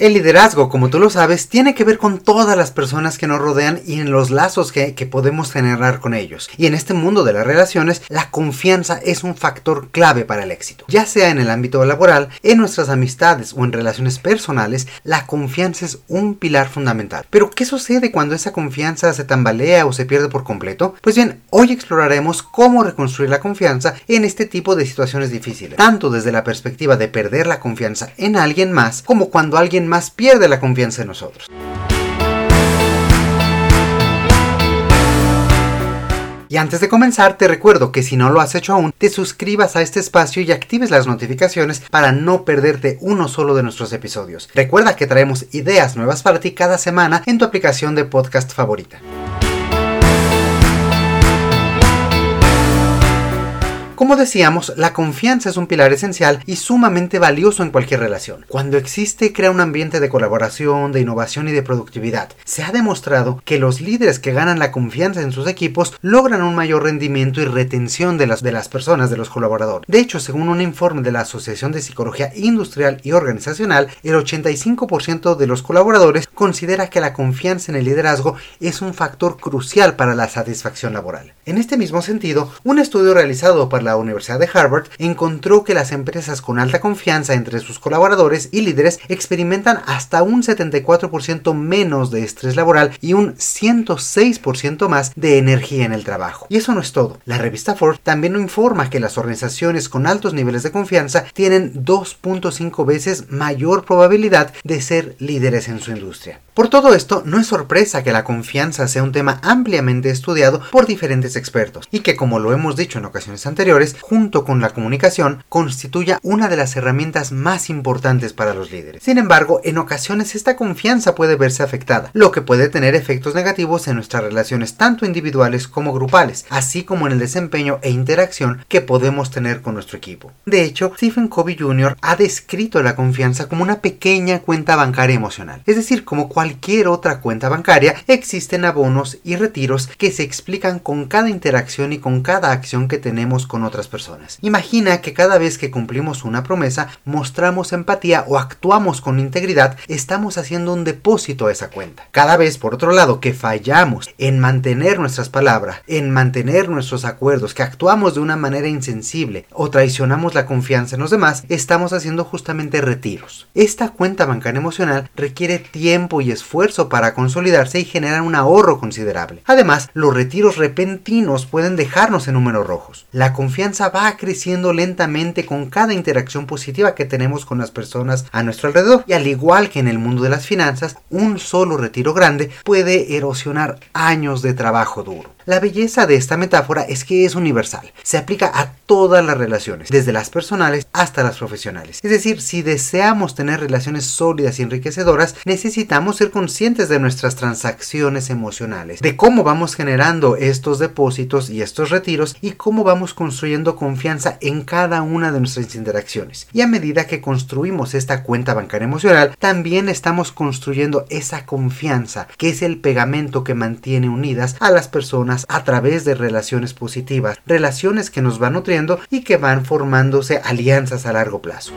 El liderazgo, como tú lo sabes, tiene que ver con todas las personas que nos rodean y en los lazos que, podemos generar con ellos. Y en este mundo de las relaciones, la confianza es un factor clave para el éxito. Ya sea en el ámbito laboral, en nuestras amistades o en relaciones personales, la confianza es un pilar fundamental. Pero, ¿qué sucede cuando esa confianza se tambalea o se pierde por completo? Pues bien, hoy exploraremos cómo reconstruir la confianza en este tipo de situaciones difíciles, tanto desde la perspectiva de perder la confianza en alguien más, como cuando alguien más pierde la confianza en nosotros. Y antes de comenzar, te recuerdo que si no lo has hecho aún, te suscribas a este espacio y actives las notificaciones para no perderte uno solo de nuestros episodios. Recuerda que traemos ideas nuevas para ti cada semana en tu aplicación de podcast favorita. Como decíamos, la confianza es un pilar esencial y sumamente valioso en cualquier relación. Cuando existe, crea un ambiente de colaboración, de innovación y de productividad. Se ha demostrado que los líderes que ganan la confianza en sus equipos logran un mayor rendimiento y retención de las, de las personas, de los colaboradores. De hecho, según un informe de la Asociación de Psicología Industrial y Organizacional, el 85% de los colaboradores considera que la confianza en el liderazgo es un factor crucial para la satisfacción laboral. En este mismo sentido, un estudio realizado por la la Universidad de Harvard encontró que las empresas con alta confianza entre sus colaboradores y líderes experimentan hasta un 74% menos de estrés laboral y un 106% más de energía en el trabajo. Y eso no es todo. La revista Forbes también informa que las organizaciones con altos niveles de confianza tienen 2.5 veces mayor probabilidad de ser líderes en su industria. Por todo esto, no es sorpresa que la confianza sea un tema ampliamente estudiado por diferentes expertos y que, como lo hemos dicho en ocasiones anteriores, junto con la comunicación, constituya una de las herramientas más importantes para los líderes. Sin embargo, en ocasiones esta confianza puede verse afectada, lo que puede tener efectos negativos en nuestras relaciones tanto individuales como grupales, así como en el desempeño e interacción que podemos tener con nuestro equipo. De hecho, Stephen Covey Jr. ha descrito la confianza como una pequeña cuenta bancaria emocional, es decir, como cualquier otra cuenta bancaria, existen abonos y retiros que se explican con cada interacción y con cada acción que tenemos con personas. Imagina que cada vez que cumplimos una promesa, mostramos empatía o actuamos con integridad, estamos haciendo un depósito a esa cuenta. Cada vez, por otro lado, que fallamos en mantener nuestras palabras, en mantener nuestros acuerdos, que actuamos de una manera insensible o traicionamos la confianza en los demás, estamos haciendo justamente retiros. Esta cuenta bancaria emocional requiere tiempo y esfuerzo para consolidarse y generar un ahorro considerable. Además, los retiros repentinos pueden dejarnos en números rojos. La confianza va creciendo lentamente con cada interacción positiva que tenemos con las personas a nuestro alrededor. Y al igual que en el mundo de las finanzas, un solo retiro grande puede erosionar años de trabajo duro. La belleza de esta metáfora es que es universal, se aplica a todas las relaciones, desde las personales hasta las profesionales. Es decir, si deseamos tener relaciones sólidas y enriquecedoras, necesitamos ser conscientes de nuestras transacciones emocionales, de cómo vamos generando estos depósitos y estos retiros y cómo vamos construyendo confianza en cada una de nuestras interacciones. Y a medida que construimos esta cuenta bancaria emocional, también estamos construyendo esa confianza, que es el pegamento que mantiene unidas a las personas a través de relaciones positivas, relaciones que nos van nutriendo y que van formándose alianzas a largo plazo.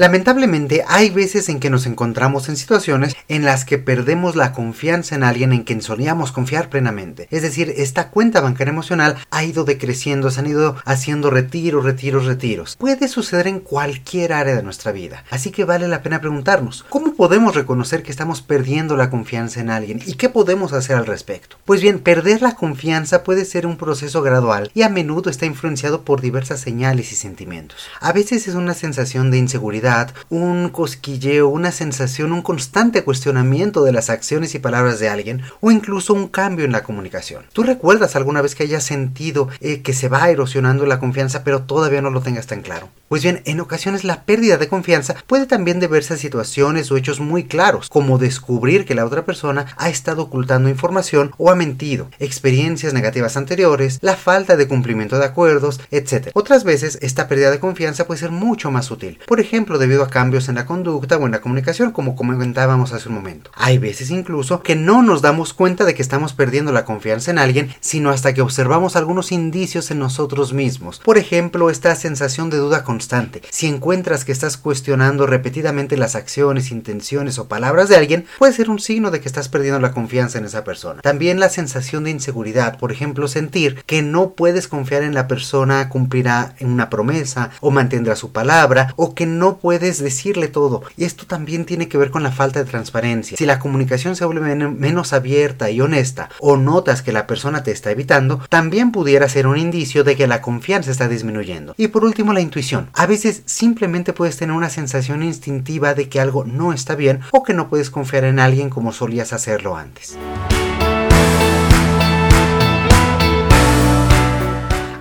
Lamentablemente hay veces en que nos encontramos en situaciones en las que perdemos la confianza en alguien en quien solíamos confiar plenamente. Es decir, esta cuenta bancaria emocional ha ido decreciendo, se han ido haciendo retiros, retiros, retiros. Puede suceder en cualquier área de nuestra vida. Así que vale la pena preguntarnos, ¿cómo podemos reconocer que estamos perdiendo la confianza en alguien y qué podemos hacer al respecto? Pues bien, perder la confianza puede ser un proceso gradual y a menudo está influenciado por diversas señales y sentimientos. A veces es una sensación de inseguridad un cosquilleo, una sensación, un constante cuestionamiento de las acciones y palabras de alguien o incluso un cambio en la comunicación. ¿Tú recuerdas alguna vez que hayas sentido eh, que se va erosionando la confianza pero todavía no lo tengas tan claro? Pues bien, en ocasiones la pérdida de confianza puede también deberse a situaciones o hechos muy claros, como descubrir que la otra persona ha estado ocultando información o ha mentido, experiencias negativas anteriores, la falta de cumplimiento de acuerdos, etc. Otras veces esta pérdida de confianza puede ser mucho más sutil, por ejemplo debido a cambios en la conducta o en la comunicación, como comentábamos hace un momento. Hay veces incluso que no nos damos cuenta de que estamos perdiendo la confianza en alguien, sino hasta que observamos algunos indicios en nosotros mismos. Por ejemplo, esta sensación de duda con si encuentras que estás cuestionando repetidamente las acciones, intenciones o palabras de alguien, puede ser un signo de que estás perdiendo la confianza en esa persona. También la sensación de inseguridad, por ejemplo, sentir que no puedes confiar en la persona, cumplirá una promesa o mantendrá su palabra o que no puedes decirle todo. Y esto también tiene que ver con la falta de transparencia. Si la comunicación se vuelve menos abierta y honesta o notas que la persona te está evitando, también pudiera ser un indicio de que la confianza está disminuyendo. Y por último, la intuición. A veces simplemente puedes tener una sensación instintiva de que algo no está bien o que no puedes confiar en alguien como solías hacerlo antes.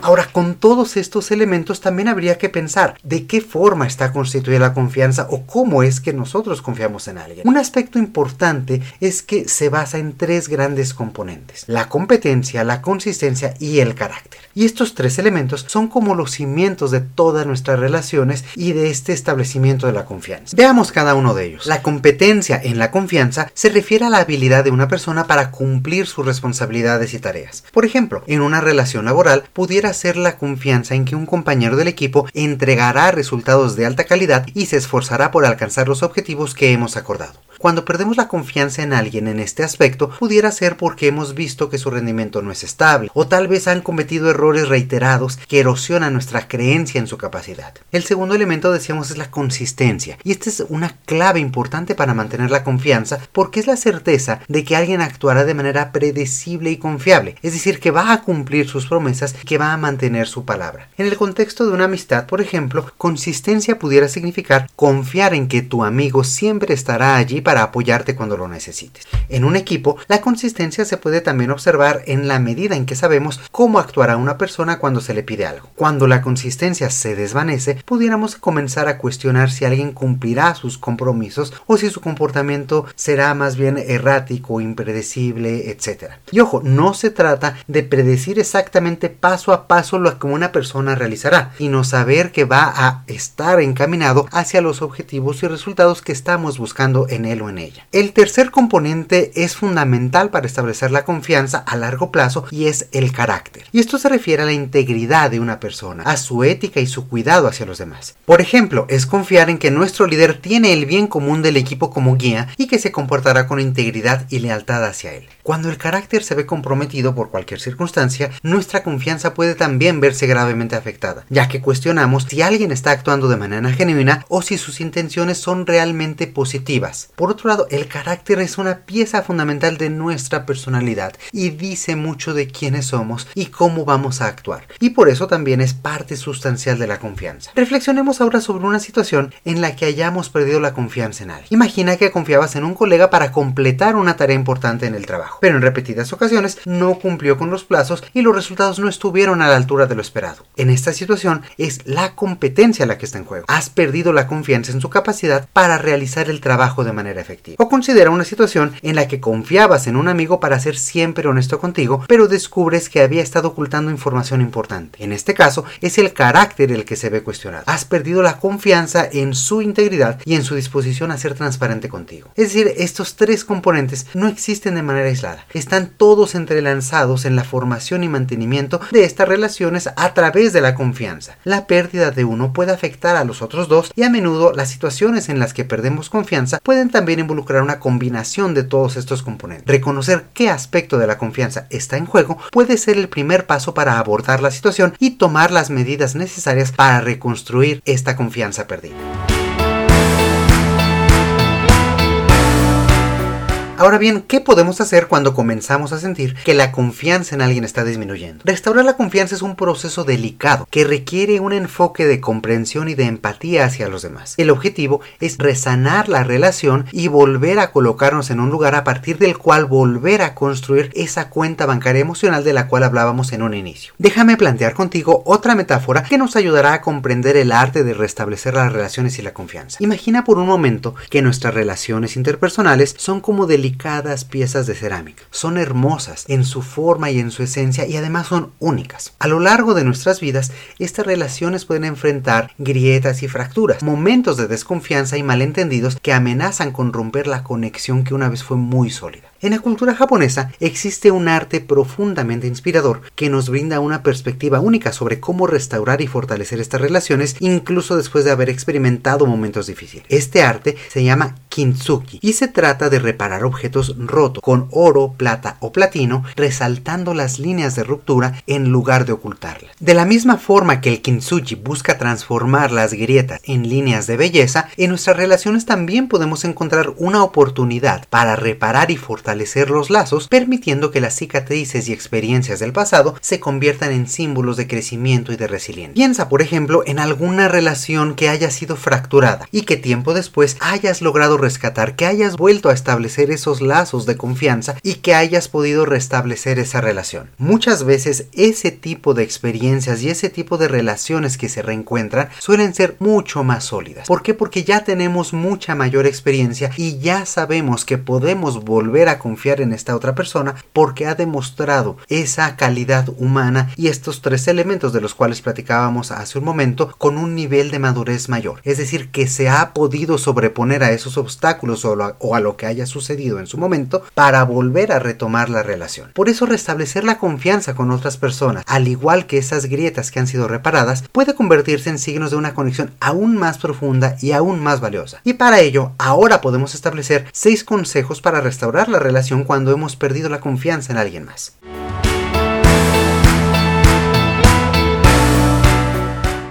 Ahora, con todos estos elementos también habría que pensar de qué forma está constituida la confianza o cómo es que nosotros confiamos en alguien. Un aspecto importante es que se basa en tres grandes componentes, la competencia, la consistencia y el carácter. Y estos tres elementos son como los cimientos de todas nuestras relaciones y de este establecimiento de la confianza. Veamos cada uno de ellos. La competencia en la confianza se refiere a la habilidad de una persona para cumplir sus responsabilidades y tareas. Por ejemplo, en una relación laboral pudiera ser la confianza en que un compañero del equipo entregará resultados de alta calidad y se esforzará por alcanzar los objetivos que hemos acordado. Cuando perdemos la confianza en alguien en este aspecto, pudiera ser porque hemos visto que su rendimiento no es estable, o tal vez han cometido errores reiterados que erosionan nuestra creencia en su capacidad. El segundo elemento, decíamos, es la consistencia, y esta es una clave importante para mantener la confianza porque es la certeza de que alguien actuará de manera predecible y confiable, es decir, que va a cumplir sus promesas y que va a mantener su palabra. En el contexto de una amistad, por ejemplo, consistencia pudiera significar confiar en que tu amigo siempre estará allí apoyarte cuando lo necesites. En un equipo, la consistencia se puede también observar en la medida en que sabemos cómo actuará una persona cuando se le pide algo. Cuando la consistencia se desvanece, pudiéramos comenzar a cuestionar si alguien cumplirá sus compromisos o si su comportamiento será más bien errático, impredecible, etc. Y ojo, no se trata de predecir exactamente paso a paso lo que una persona realizará, sino saber que va a estar encaminado hacia los objetivos y resultados que estamos buscando en en ella. El tercer componente es fundamental para establecer la confianza a largo plazo y es el carácter. Y esto se refiere a la integridad de una persona, a su ética y su cuidado hacia los demás. Por ejemplo, es confiar en que nuestro líder tiene el bien común del equipo como guía y que se comportará con integridad y lealtad hacia él. Cuando el carácter se ve comprometido por cualquier circunstancia, nuestra confianza puede también verse gravemente afectada, ya que cuestionamos si alguien está actuando de manera genuina o si sus intenciones son realmente positivas. Por otro lado, el carácter es una pieza fundamental de nuestra personalidad y dice mucho de quiénes somos y cómo vamos a actuar. Y por eso también es parte sustancial de la confianza. Reflexionemos ahora sobre una situación en la que hayamos perdido la confianza en alguien. Imagina que confiabas en un colega para completar una tarea importante en el trabajo, pero en repetidas ocasiones no cumplió con los plazos y los resultados no estuvieron a la altura de lo esperado. En esta situación es la competencia la que está en juego. Has perdido la confianza en su capacidad para realizar el trabajo de manera efectiva. O considera una situación en la que confiabas en un amigo para ser siempre honesto contigo, pero descubres que había estado ocultando información importante. En este caso, es el carácter el que se ve cuestionado. Has perdido la confianza en su integridad y en su disposición a ser transparente contigo. Es decir, estos tres componentes no existen de manera aislada. Están todos entrelazados en la formación y mantenimiento de estas relaciones a través de la confianza. La pérdida de uno puede afectar a los otros dos y a menudo las situaciones en las que perdemos confianza pueden también involucrar una combinación de todos estos componentes. Reconocer qué aspecto de la confianza está en juego puede ser el primer paso para abordar la situación y tomar las medidas necesarias para reconstruir esta confianza perdida. Ahora bien, ¿qué podemos hacer cuando comenzamos a sentir que la confianza en alguien está disminuyendo? Restaurar la confianza es un proceso delicado que requiere un enfoque de comprensión y de empatía hacia los demás. El objetivo es resanar la relación y volver a colocarnos en un lugar a partir del cual volver a construir esa cuenta bancaria emocional de la cual hablábamos en un inicio. Déjame plantear contigo otra metáfora que nos ayudará a comprender el arte de restablecer las relaciones y la confianza. Imagina por un momento que nuestras relaciones interpersonales son como delicadas piezas de cerámica. Son hermosas en su forma y en su esencia y además son únicas. A lo largo de nuestras vidas, estas relaciones pueden enfrentar grietas y fracturas, momentos de desconfianza y malentendidos que amenazan con romper la conexión que una vez fue muy sólida. En la cultura japonesa existe un arte profundamente inspirador que nos brinda una perspectiva única sobre cómo restaurar y fortalecer estas relaciones incluso después de haber experimentado momentos difíciles. Este arte se llama kintsugi y se trata de reparar objetos rotos con oro, plata o platino, resaltando las líneas de ruptura en lugar de ocultarlas. De la misma forma que el kintsugi busca transformar las grietas en líneas de belleza, en nuestras relaciones también podemos encontrar una oportunidad para reparar y fortalecer los lazos, permitiendo que las cicatrices y experiencias del pasado se conviertan en símbolos de crecimiento y de resiliencia. Piensa, por ejemplo, en alguna relación que haya sido fracturada y que tiempo después hayas logrado rescatar, que hayas vuelto a establecer esos lazos de confianza y que hayas podido restablecer esa relación. Muchas veces ese tipo de experiencias y ese tipo de relaciones que se reencuentran suelen ser mucho más sólidas. ¿Por qué? Porque ya tenemos mucha mayor experiencia y ya sabemos que podemos volver a confiar en esta otra persona porque ha demostrado esa calidad humana y estos tres elementos de los cuales platicábamos hace un momento con un nivel de madurez mayor. Es decir, que se ha podido sobreponer a esos obstáculos o, o a lo que haya sucedido en su momento para volver a retomar la relación. Por eso restablecer la confianza con otras personas, al igual que esas grietas que han sido reparadas, puede convertirse en signos de una conexión aún más profunda y aún más valiosa. Y para ello, ahora podemos establecer seis consejos para restaurar la relación cuando hemos perdido la confianza en alguien más.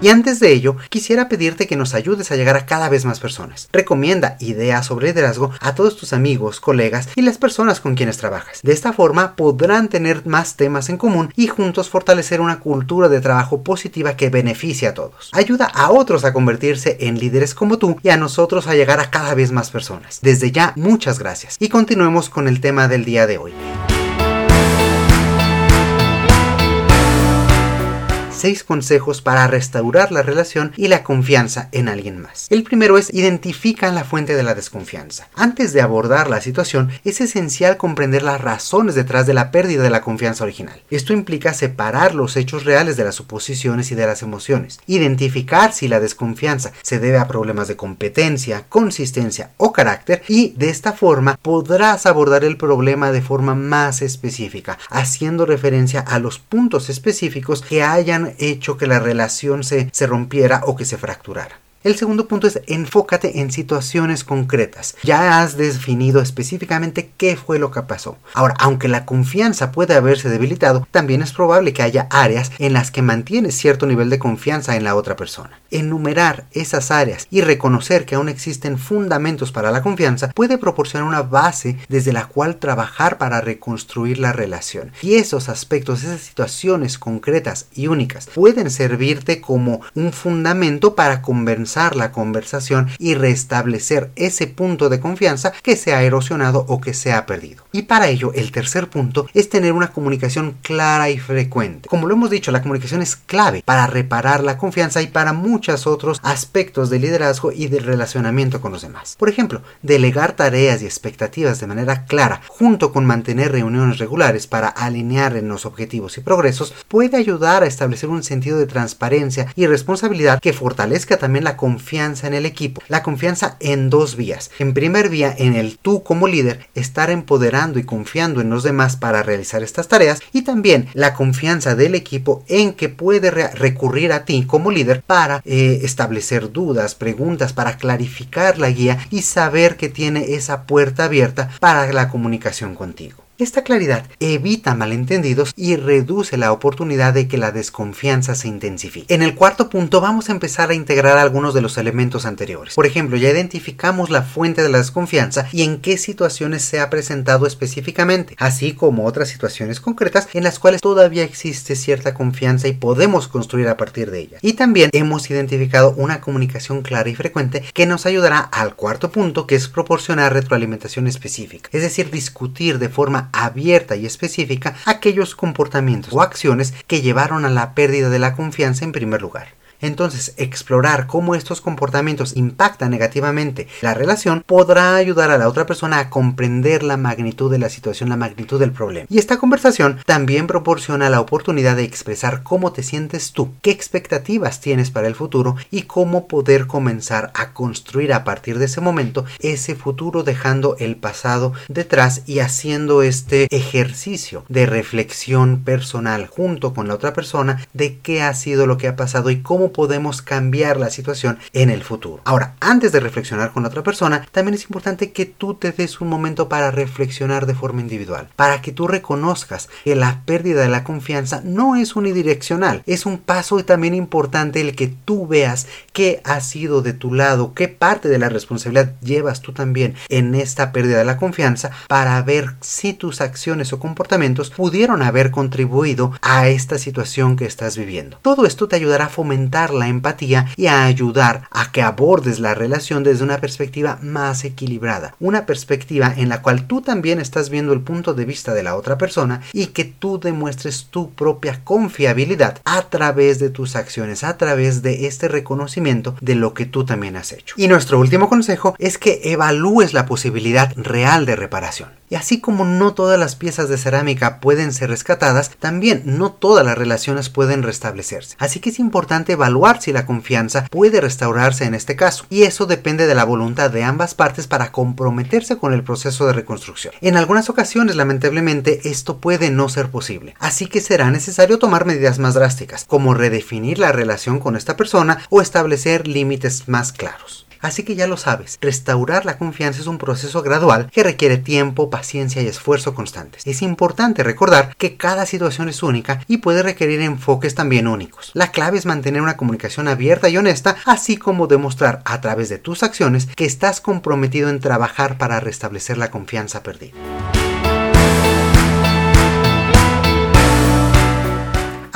Y antes de ello, quisiera pedirte que nos ayudes a llegar a cada vez más personas. Recomienda ideas sobre liderazgo a todos tus amigos, colegas y las personas con quienes trabajas. De esta forma podrán tener más temas en común y juntos fortalecer una cultura de trabajo positiva que beneficie a todos. Ayuda a otros a convertirse en líderes como tú y a nosotros a llegar a cada vez más personas. Desde ya, muchas gracias. Y continuemos con el tema del día de hoy. Seis consejos para restaurar la relación y la confianza en alguien más. El primero es identifica la fuente de la desconfianza. Antes de abordar la situación, es esencial comprender las razones detrás de la pérdida de la confianza original. Esto implica separar los hechos reales de las suposiciones y de las emociones, identificar si la desconfianza se debe a problemas de competencia, consistencia o carácter y de esta forma podrás abordar el problema de forma más específica, haciendo referencia a los puntos específicos que hayan hecho que la relación se, se rompiera o que se fracturara. El segundo punto es enfócate en situaciones concretas. Ya has definido específicamente qué fue lo que pasó. Ahora, aunque la confianza puede haberse debilitado, también es probable que haya áreas en las que mantienes cierto nivel de confianza en la otra persona. Enumerar esas áreas y reconocer que aún existen fundamentos para la confianza puede proporcionar una base desde la cual trabajar para reconstruir la relación. Y esos aspectos, esas situaciones concretas y únicas pueden servirte como un fundamento para la conversación y restablecer ese punto de confianza que se ha erosionado o que se ha perdido. Y para ello, el tercer punto es tener una comunicación clara y frecuente. Como lo hemos dicho, la comunicación es clave para reparar la confianza y para muchos otros aspectos de liderazgo y de relacionamiento con los demás. Por ejemplo, delegar tareas y expectativas de manera clara, junto con mantener reuniones regulares para alinear en los objetivos y progresos, puede ayudar a establecer un sentido de transparencia y responsabilidad que fortalezca también la confianza en el equipo. La confianza en dos vías. En primer vía, en el tú como líder, estar empoderando y confiando en los demás para realizar estas tareas. Y también la confianza del equipo en que puede recurrir a ti como líder para eh, establecer dudas, preguntas, para clarificar la guía y saber que tiene esa puerta abierta para la comunicación contigo. Esta claridad evita malentendidos y reduce la oportunidad de que la desconfianza se intensifique. En el cuarto punto vamos a empezar a integrar algunos de los elementos anteriores. Por ejemplo, ya identificamos la fuente de la desconfianza y en qué situaciones se ha presentado específicamente, así como otras situaciones concretas en las cuales todavía existe cierta confianza y podemos construir a partir de ella. Y también hemos identificado una comunicación clara y frecuente que nos ayudará al cuarto punto que es proporcionar retroalimentación específica, es decir, discutir de forma abierta y específica aquellos comportamientos o acciones que llevaron a la pérdida de la confianza en primer lugar. Entonces, explorar cómo estos comportamientos impactan negativamente la relación podrá ayudar a la otra persona a comprender la magnitud de la situación, la magnitud del problema. Y esta conversación también proporciona la oportunidad de expresar cómo te sientes tú, qué expectativas tienes para el futuro y cómo poder comenzar a construir a partir de ese momento ese futuro dejando el pasado detrás y haciendo este ejercicio de reflexión personal junto con la otra persona de qué ha sido lo que ha pasado y cómo podemos cambiar la situación en el futuro. Ahora, antes de reflexionar con otra persona, también es importante que tú te des un momento para reflexionar de forma individual, para que tú reconozcas que la pérdida de la confianza no es unidireccional, es un paso también importante el que tú veas qué ha sido de tu lado, qué parte de la responsabilidad llevas tú también en esta pérdida de la confianza para ver si tus acciones o comportamientos pudieron haber contribuido a esta situación que estás viviendo. Todo esto te ayudará a fomentar la empatía y a ayudar a que abordes la relación desde una perspectiva más equilibrada, una perspectiva en la cual tú también estás viendo el punto de vista de la otra persona y que tú demuestres tu propia confiabilidad a través de tus acciones, a través de este reconocimiento de lo que tú también has hecho. Y nuestro último consejo es que evalúes la posibilidad real de reparación. Y así como no todas las piezas de cerámica pueden ser rescatadas, también no todas las relaciones pueden restablecerse. Así que es importante evaluar si la confianza puede restaurarse en este caso. Y eso depende de la voluntad de ambas partes para comprometerse con el proceso de reconstrucción. En algunas ocasiones, lamentablemente, esto puede no ser posible. Así que será necesario tomar medidas más drásticas, como redefinir la relación con esta persona o establecer límites más claros. Así que ya lo sabes, restaurar la confianza es un proceso gradual que requiere tiempo, paciencia y esfuerzo constantes. Es importante recordar que cada situación es única y puede requerir enfoques también únicos. La clave es mantener una comunicación abierta y honesta, así como demostrar a través de tus acciones que estás comprometido en trabajar para restablecer la confianza perdida.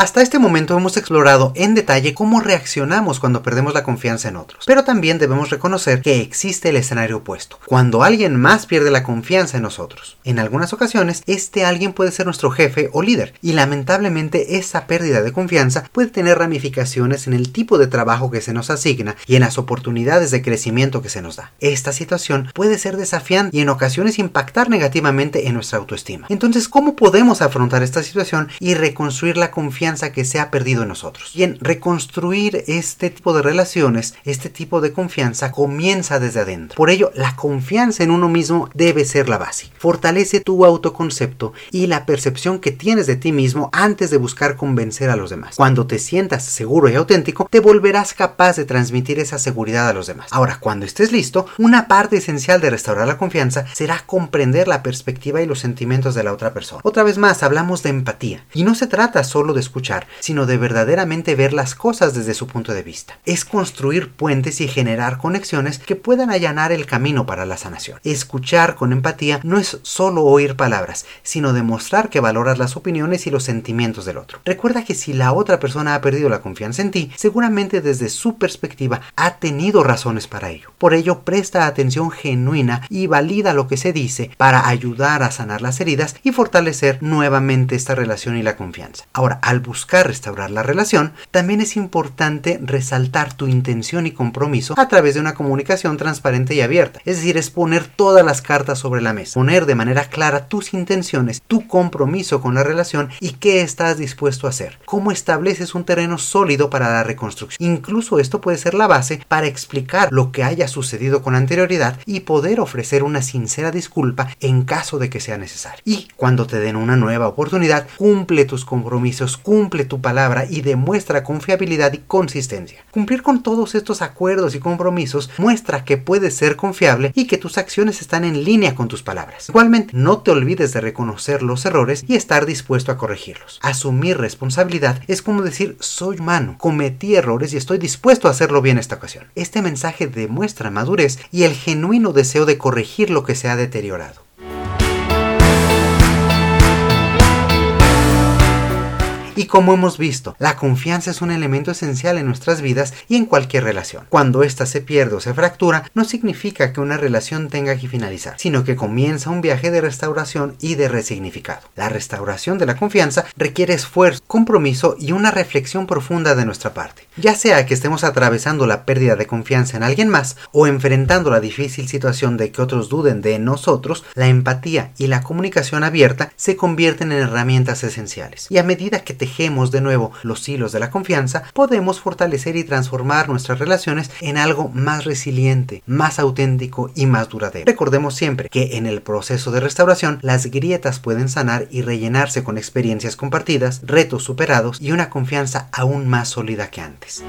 Hasta este momento hemos explorado en detalle cómo reaccionamos cuando perdemos la confianza en otros, pero también debemos reconocer que existe el escenario opuesto, cuando alguien más pierde la confianza en nosotros. En algunas ocasiones, este alguien puede ser nuestro jefe o líder, y lamentablemente esa pérdida de confianza puede tener ramificaciones en el tipo de trabajo que se nos asigna y en las oportunidades de crecimiento que se nos da. Esta situación puede ser desafiante y en ocasiones impactar negativamente en nuestra autoestima. Entonces, ¿cómo podemos afrontar esta situación y reconstruir la confianza que se ha perdido en nosotros. Y en reconstruir este tipo de relaciones, este tipo de confianza comienza desde adentro. Por ello, la confianza en uno mismo debe ser la base. Fortalece tu autoconcepto y la percepción que tienes de ti mismo antes de buscar convencer a los demás. Cuando te sientas seguro y auténtico, te volverás capaz de transmitir esa seguridad a los demás. Ahora, cuando estés listo, una parte esencial de restaurar la confianza será comprender la perspectiva y los sentimientos de la otra persona. Otra vez más, hablamos de empatía. Y no se trata solo de escuchar sino de verdaderamente ver las cosas desde su punto de vista. Es construir puentes y generar conexiones que puedan allanar el camino para la sanación. Escuchar con empatía no es solo oír palabras, sino demostrar que valoras las opiniones y los sentimientos del otro. Recuerda que si la otra persona ha perdido la confianza en ti, seguramente desde su perspectiva ha tenido razones para ello. Por ello, presta atención genuina y valida lo que se dice para ayudar a sanar las heridas y fortalecer nuevamente esta relación y la confianza. Ahora, al buscar restaurar la relación, también es importante resaltar tu intención y compromiso a través de una comunicación transparente y abierta. Es decir, es poner todas las cartas sobre la mesa, poner de manera clara tus intenciones, tu compromiso con la relación y qué estás dispuesto a hacer. Cómo estableces un terreno sólido para la reconstrucción. Incluso esto puede ser la base para explicar lo que haya sucedido con anterioridad y poder ofrecer una sincera disculpa en caso de que sea necesario. Y cuando te den una nueva oportunidad, cumple tus compromisos, tu palabra y demuestra confiabilidad y consistencia. Cumplir con todos estos acuerdos y compromisos muestra que puedes ser confiable y que tus acciones están en línea con tus palabras. Igualmente, no te olvides de reconocer los errores y estar dispuesto a corregirlos. Asumir responsabilidad es como decir soy humano, cometí errores y estoy dispuesto a hacerlo bien esta ocasión. Este mensaje demuestra madurez y el genuino deseo de corregir lo que se ha deteriorado. Y como hemos visto, la confianza es un elemento esencial en nuestras vidas y en cualquier relación. Cuando ésta se pierde o se fractura, no significa que una relación tenga que finalizar, sino que comienza un viaje de restauración y de resignificado. La restauración de la confianza requiere esfuerzo, compromiso y una reflexión profunda de nuestra parte. Ya sea que estemos atravesando la pérdida de confianza en alguien más o enfrentando la difícil situación de que otros duden de nosotros, la empatía y la comunicación abierta se convierten en herramientas esenciales. Y a medida que tejemos de nuevo los hilos de la confianza, podemos fortalecer y transformar nuestras relaciones en algo más resiliente, más auténtico y más duradero. Recordemos siempre que en el proceso de restauración las grietas pueden sanar y rellenarse con experiencias compartidas, retos superados y una confianza aún más sólida que antes.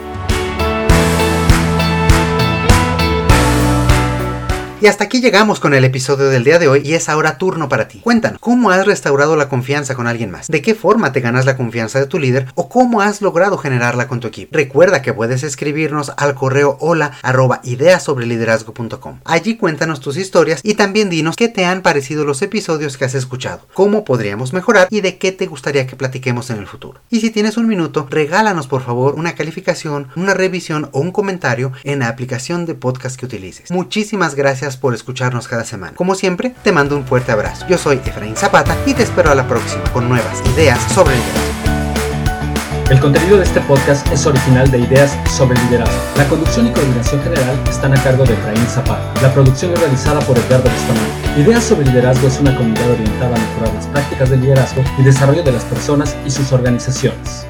Y hasta aquí llegamos con el episodio del día de hoy y es ahora turno para ti. Cuéntanos, ¿cómo has restaurado la confianza con alguien más? ¿De qué forma te ganas la confianza de tu líder o cómo has logrado generarla con tu equipo? Recuerda que puedes escribirnos al correo hola arroba ideasobreliderazgo.com. Allí cuéntanos tus historias y también dinos qué te han parecido los episodios que has escuchado, cómo podríamos mejorar y de qué te gustaría que platiquemos en el futuro. Y si tienes un minuto, regálanos por favor una calificación, una revisión o un comentario en la aplicación de podcast que utilices. Muchísimas gracias por escucharnos cada semana. Como siempre, te mando un fuerte abrazo. Yo soy Efraín Zapata y te espero a la próxima con nuevas ideas sobre liderazgo. El contenido de este podcast es original de Ideas sobre Liderazgo. La conducción y coordinación general están a cargo de Efraín Zapata. La producción es realizada por Edgardo Bustamante. Ideas sobre Liderazgo es una comunidad orientada a mejorar las prácticas de liderazgo y desarrollo de las personas y sus organizaciones.